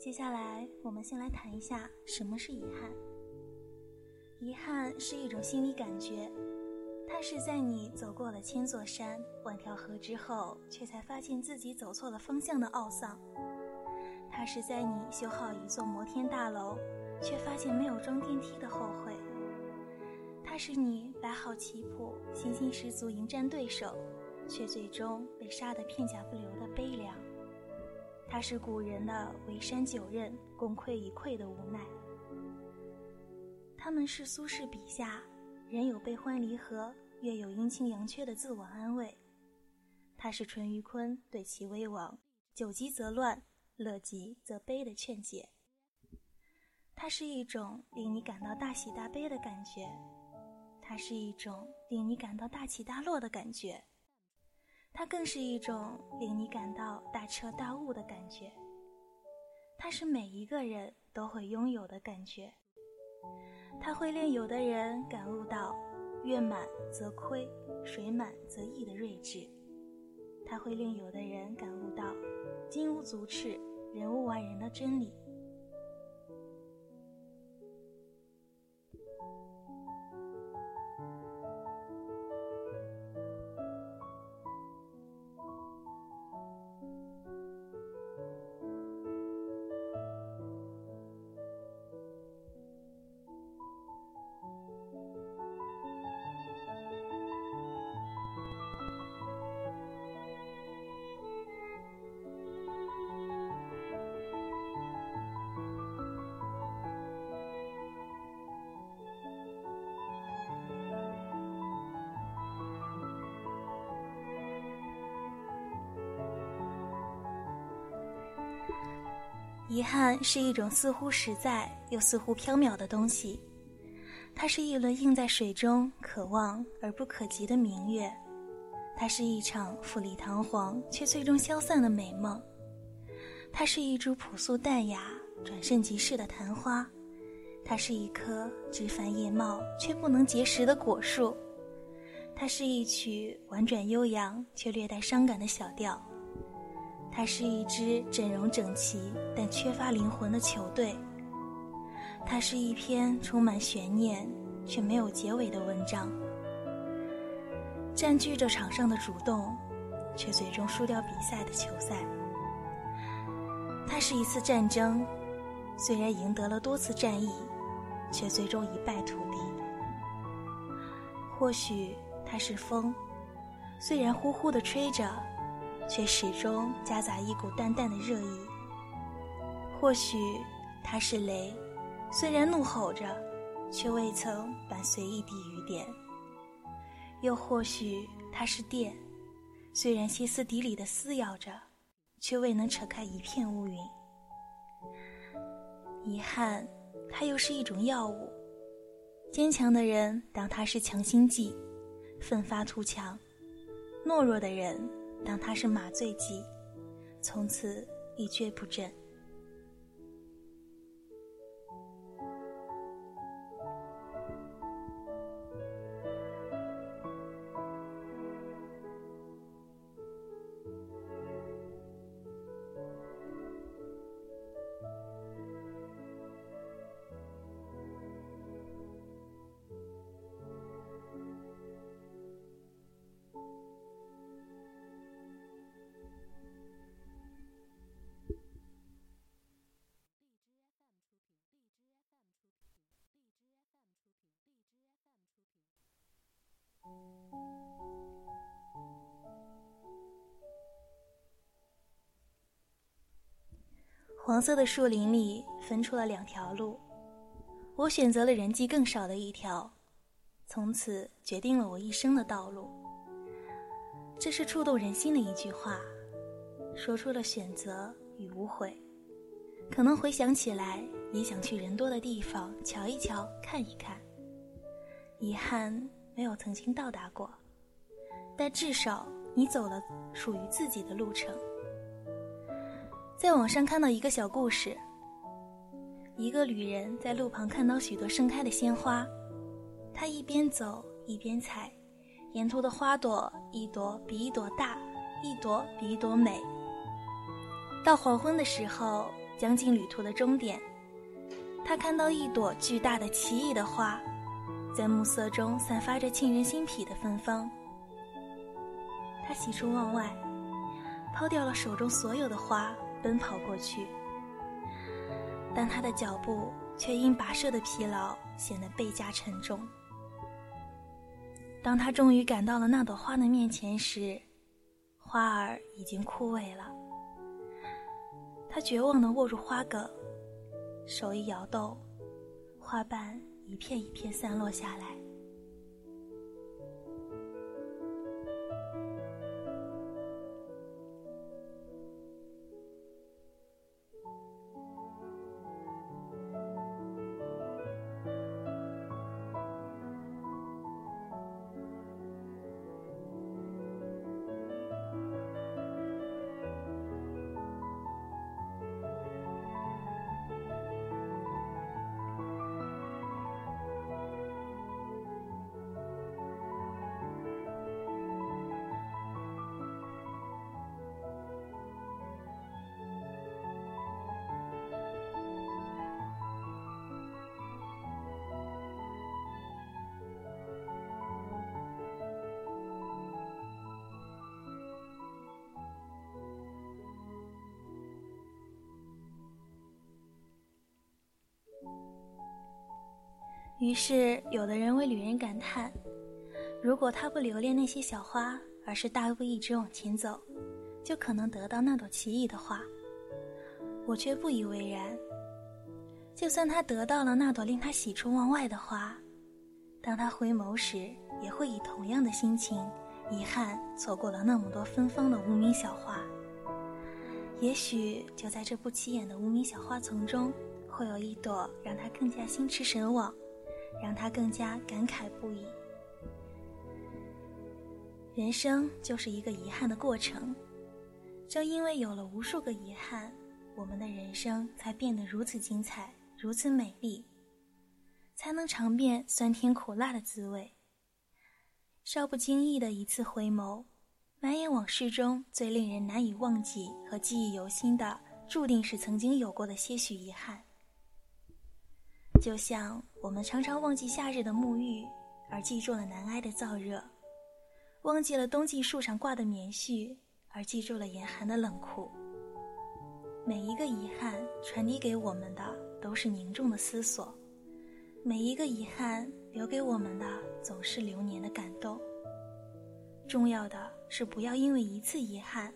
接下来，我们先来谈一下什么是遗憾。遗憾是一种心理感觉，它是在你走过了千座山、万条河之后，却才发现自己走错了方向的懊丧；它是在你修好一座摩天大楼，却发现没有装电梯的后悔；它是你摆好棋谱、信心十足迎战对手，却最终被杀得片甲不留的悲凉。它是古人的“围山九仞，功亏一篑”的无奈。他们是苏轼笔下“人有悲欢离合，月有阴晴阳缺”的自我安慰。它是淳于髡对齐威王“久急则乱，乐极则悲”的劝解。它是一种令你感到大喜大悲的感觉，它是一种令你感到大起大落的感觉。它更是一种令你感到大彻大悟的感觉，它是每一个人都会拥有的感觉。它会令有的人感悟到“月满则亏，水满则溢”的睿智；它会令有的人感悟到“金无足赤，人无完人”的真理。遗憾是一种似乎实在又似乎缥缈的东西，它是一轮映在水中、可望而不可及的明月，它是一场富丽堂皇却最终消散的美梦，它是一株朴素淡雅、转瞬即逝的昙花，它是一棵枝繁叶茂却不能结实的果树，它是一曲婉转悠扬却略带伤感的小调。它是一支整容整齐但缺乏灵魂的球队。它是一篇充满悬念却没有结尾的文章。占据着场上的主动，却最终输掉比赛的球赛。它是一次战争，虽然赢得了多次战役，却最终一败涂地。或许它是风，虽然呼呼地吹着。却始终夹杂一股淡淡的热意。或许他是雷，虽然怒吼着，却未曾伴随一滴雨点；又或许他是电，虽然歇斯底里的撕咬着，却未能扯开一片乌云。遗憾，它又是一种药物。坚强的人当它是强心剂，奋发图强；懦弱的人。当他是麻醉剂，从此一蹶不振。黄色的树林里分出了两条路，我选择了人迹更少的一条，从此决定了我一生的道路。这是触动人心的一句话，说出了选择与无悔。可能回想起来，也想去人多的地方瞧一瞧、看一看。遗憾没有曾经到达过，但至少你走了属于自己的路程。在网上看到一个小故事。一个旅人在路旁看到许多盛开的鲜花，他一边走一边采，沿途的花朵一朵比一朵大，一朵比一朵美。到黄昏的时候，将近旅途的终点，他看到一朵巨大的奇异的花，在暮色中散发着沁人心脾的芬芳。他喜出望外，抛掉了手中所有的花，奔跑过去。但他的脚步却因跋涉的疲劳显得倍加沉重。当他终于赶到了那朵花的面前时，花儿已经枯萎了。他绝望地握住花梗，手一摇动，花瓣一片一片散落下来。于是，有的人为旅人感叹：如果他不留恋那些小花，而是大步一直往前走，就可能得到那朵奇异的花。我却不以为然。就算他得到了那朵令他喜出望外的花，当他回眸时，也会以同样的心情，遗憾错过了那么多芬芳的无名小花。也许就在这不起眼的无名小花丛中，会有一朵让他更加心驰神往。让他更加感慨不已。人生就是一个遗憾的过程，正因为有了无数个遗憾，我们的人生才变得如此精彩，如此美丽，才能尝遍酸甜苦辣的滋味。稍不经意的一次回眸，满眼往事中最令人难以忘记和记忆犹新的，注定是曾经有过的些许遗憾。就像我们常常忘记夏日的沐浴，而记住了难挨的燥热；忘记了冬季树上挂的棉絮，而记住了严寒的冷酷。每一个遗憾传递给我们的都是凝重的思索，每一个遗憾留给我们的总是流年的感动。重要的是不要因为一次遗憾，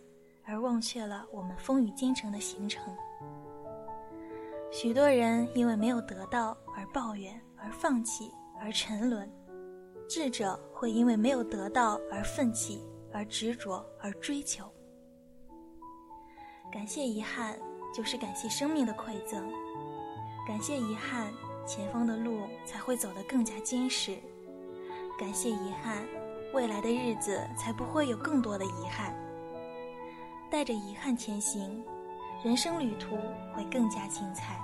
而忘却了我们风雨兼程的行程。许多人因为没有得到而抱怨，而放弃，而沉沦；智者会因为没有得到而奋起，而执着，而追求。感谢遗憾，就是感谢生命的馈赠；感谢遗憾，前方的路才会走得更加坚实；感谢遗憾，未来的日子才不会有更多的遗憾。带着遗憾前行。人生旅途会更加精彩。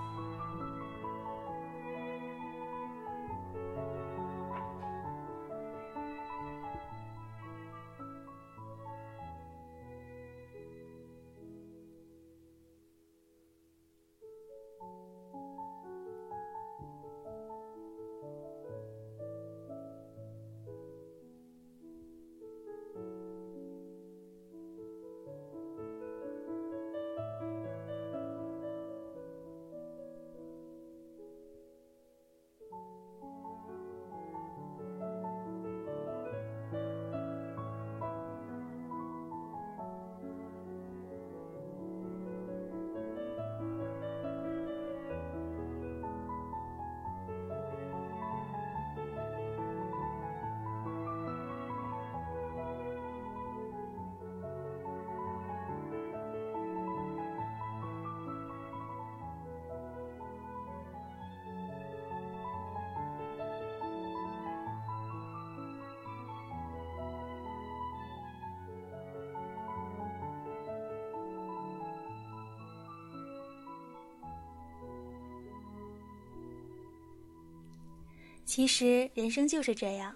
其实人生就是这样，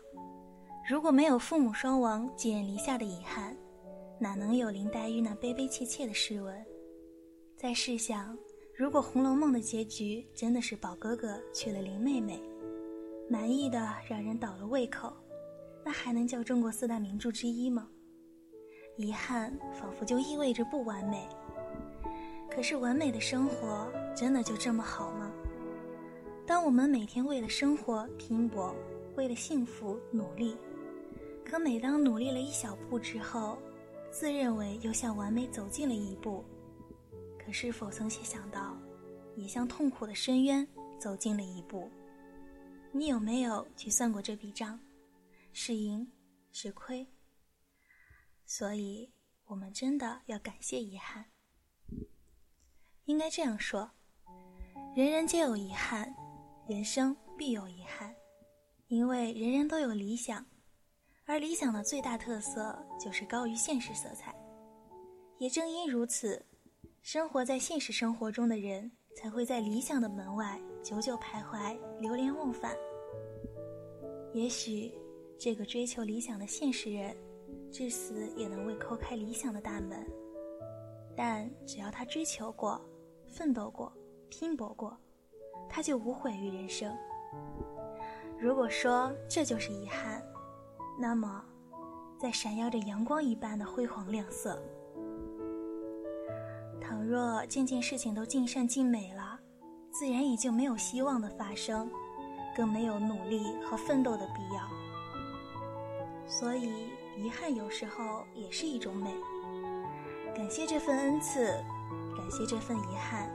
如果没有父母双亡、寄人篱下的遗憾，哪能有林黛玉那悲悲切切的诗文？再试想，如果《红楼梦》的结局真的是宝哥哥娶了林妹妹，满意的让人倒了胃口，那还能叫中国四大名著之一吗？遗憾仿佛就意味着不完美。可是完美的生活真的就这么好吗？当我们每天为了生活拼搏，为了幸福努力，可每当努力了一小步之后，自认为又向完美走近了一步，可是否曾想到，也向痛苦的深渊走近了一步？你有没有去算过这笔账？是赢是亏？所以，我们真的要感谢遗憾。应该这样说：人人皆有遗憾，人生必有遗憾，因为人人都有理想，而理想的最大特色就是高于现实色彩。也正因如此，生活在现实生活中的人才会在理想的门外久久徘徊、流连忘返。也许，这个追求理想的现实人。至死也能未叩开理想的大门，但只要他追求过、奋斗过、拼搏过，他就无悔于人生。如果说这就是遗憾，那么，在闪耀着阳光一般的辉煌亮色，倘若件件事情都尽善尽美了，自然也就没有希望的发生，更没有努力和奋斗的必要。所以。遗憾有时候也是一种美。感谢这份恩赐，感谢这份遗憾，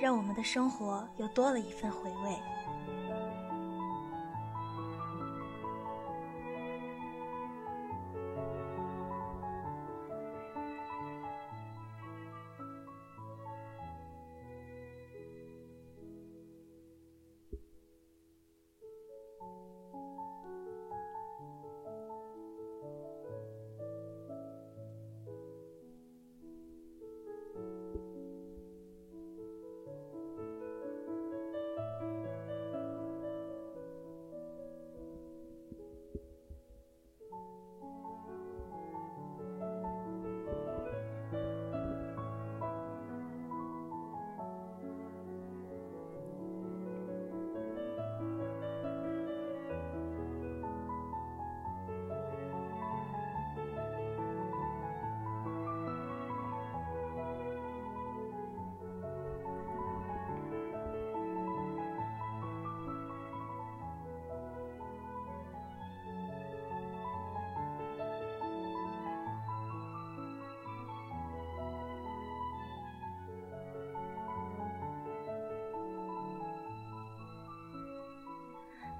让我们的生活又多了一份回味。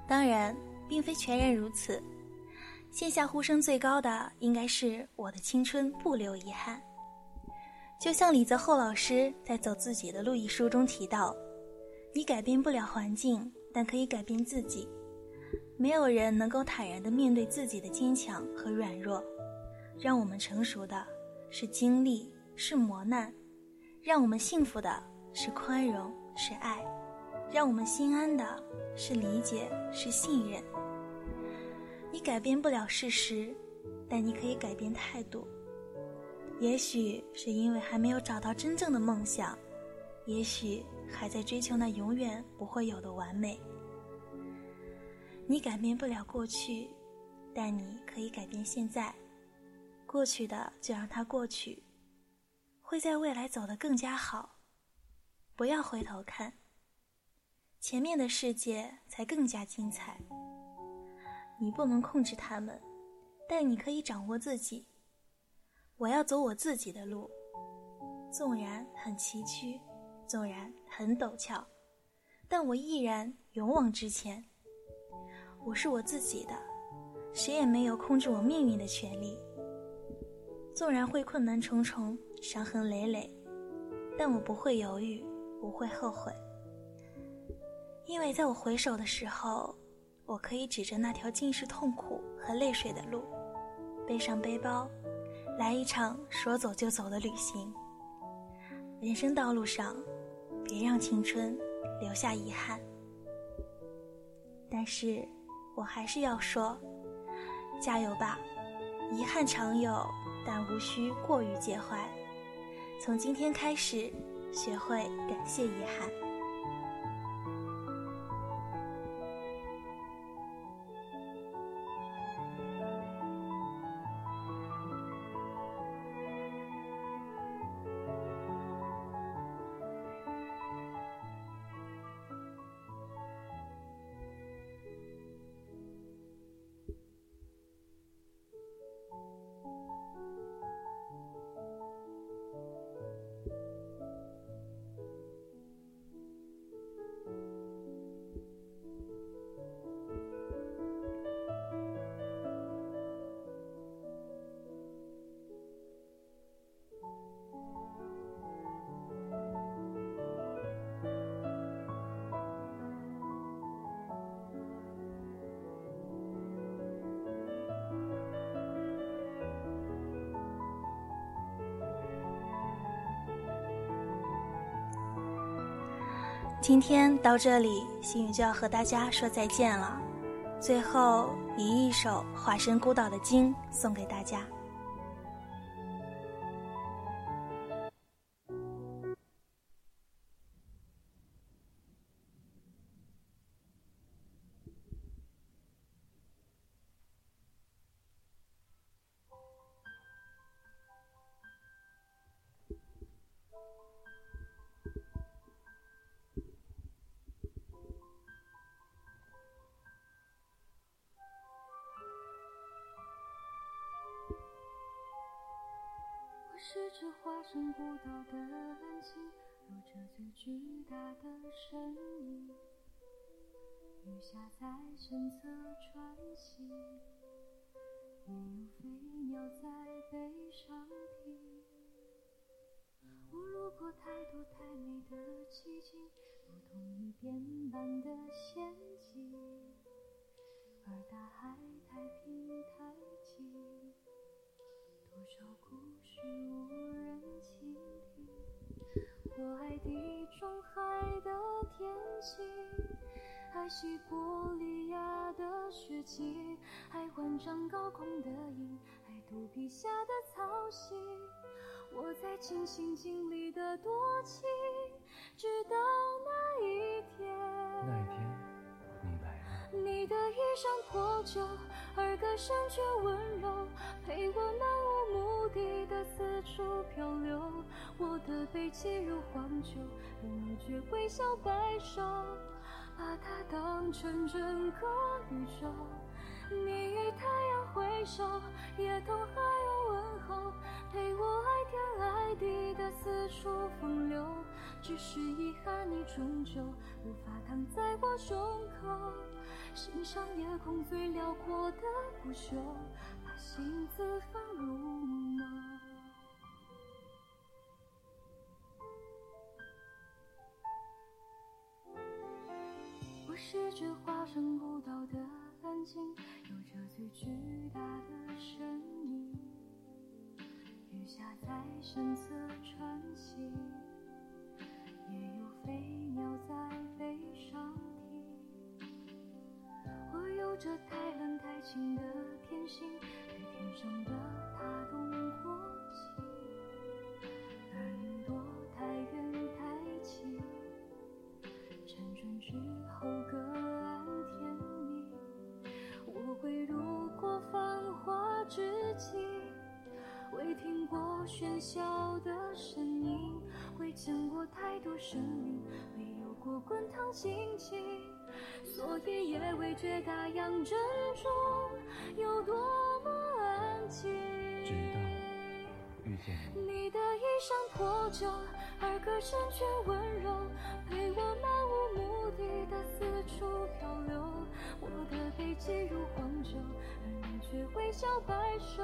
当然，并非全然如此。线下呼声最高的，应该是我的青春不留遗憾。就像李泽厚老师在《走自己的路》一书中提到：“你改变不了环境，但可以改变自己。没有人能够坦然地面对自己的坚强和软弱。让我们成熟的是经历，是磨难；让我们幸福的是宽容，是爱。”让我们心安的是理解，是信任。你改变不了事实，但你可以改变态度。也许是因为还没有找到真正的梦想，也许还在追求那永远不会有的完美。你改变不了过去，但你可以改变现在。过去的就让它过去，会在未来走得更加好。不要回头看。前面的世界才更加精彩。你不能控制他们，但你可以掌握自己。我要走我自己的路，纵然很崎岖，纵然很陡峭，但我依然勇往直前。我是我自己的，谁也没有控制我命运的权利。纵然会困难重重，伤痕累累，但我不会犹豫，不会后悔。因为在我回首的时候，我可以指着那条尽是痛苦和泪水的路，背上背包，来一场说走就走的旅行。人生道路上，别让青春留下遗憾。但是，我还是要说，加油吧！遗憾常有，但无需过于介怀。从今天开始，学会感谢遗憾。今天到这里，心雨就要和大家说再见了。最后以一首《化身孤岛》的鲸送给大家。这化身孤岛的安静，有着最巨大的声音。雨下在身侧穿行，也有飞鸟在背上停。我路过太多太美的奇景，如同一遍般的陷阱，而大海太平太静，我爱地中海的天晴，爱西伯利亚的雪景，爱万丈高空的鹰，爱肚皮下的草溪。我在尽心尽力的多情，直到那一天。那一天，你来了。你的衣裳破旧，而歌声却温柔，陪我漫无目的的四处漂流。我的背脊如荒丘，而你却微笑摆首，把它当成整个宇宙。你与太阳挥手，夜同海鸥问候，陪我爱天爱地的四处风流。只是遗憾，你终究无法躺在我胸口，欣赏夜空最辽阔的不朽，把心字放入梦。我是只化身孤岛的安静。有着最巨大的声音，雨下在身侧穿行，也有飞鸟在背上停。我有着太冷太清的天性，对天上的他动过喧嚣的声音，未见过太多生命，未有过滚烫心情，所以也未觉大洋正中有多么安静。直到遇见你，你的衣裳破旧，而歌声却温柔，陪我漫无目的的四处漂流。我的背脊如荒丘，而你却微笑摆首，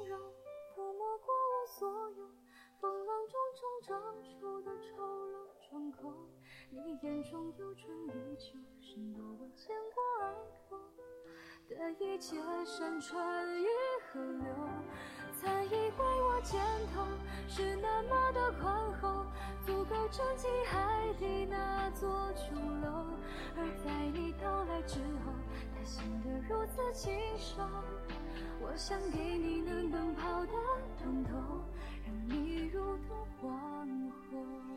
风浪中冲撞出的丑陋疮口。你眼中有春有秋，胜过我见过爱过的一切山川与河流。曾以为我肩头是那么的宽厚，足够撑起海底那座琼楼。而在你到来之后，它显得如此清瘦。我想给你能奔跑的通透，你如同黄河。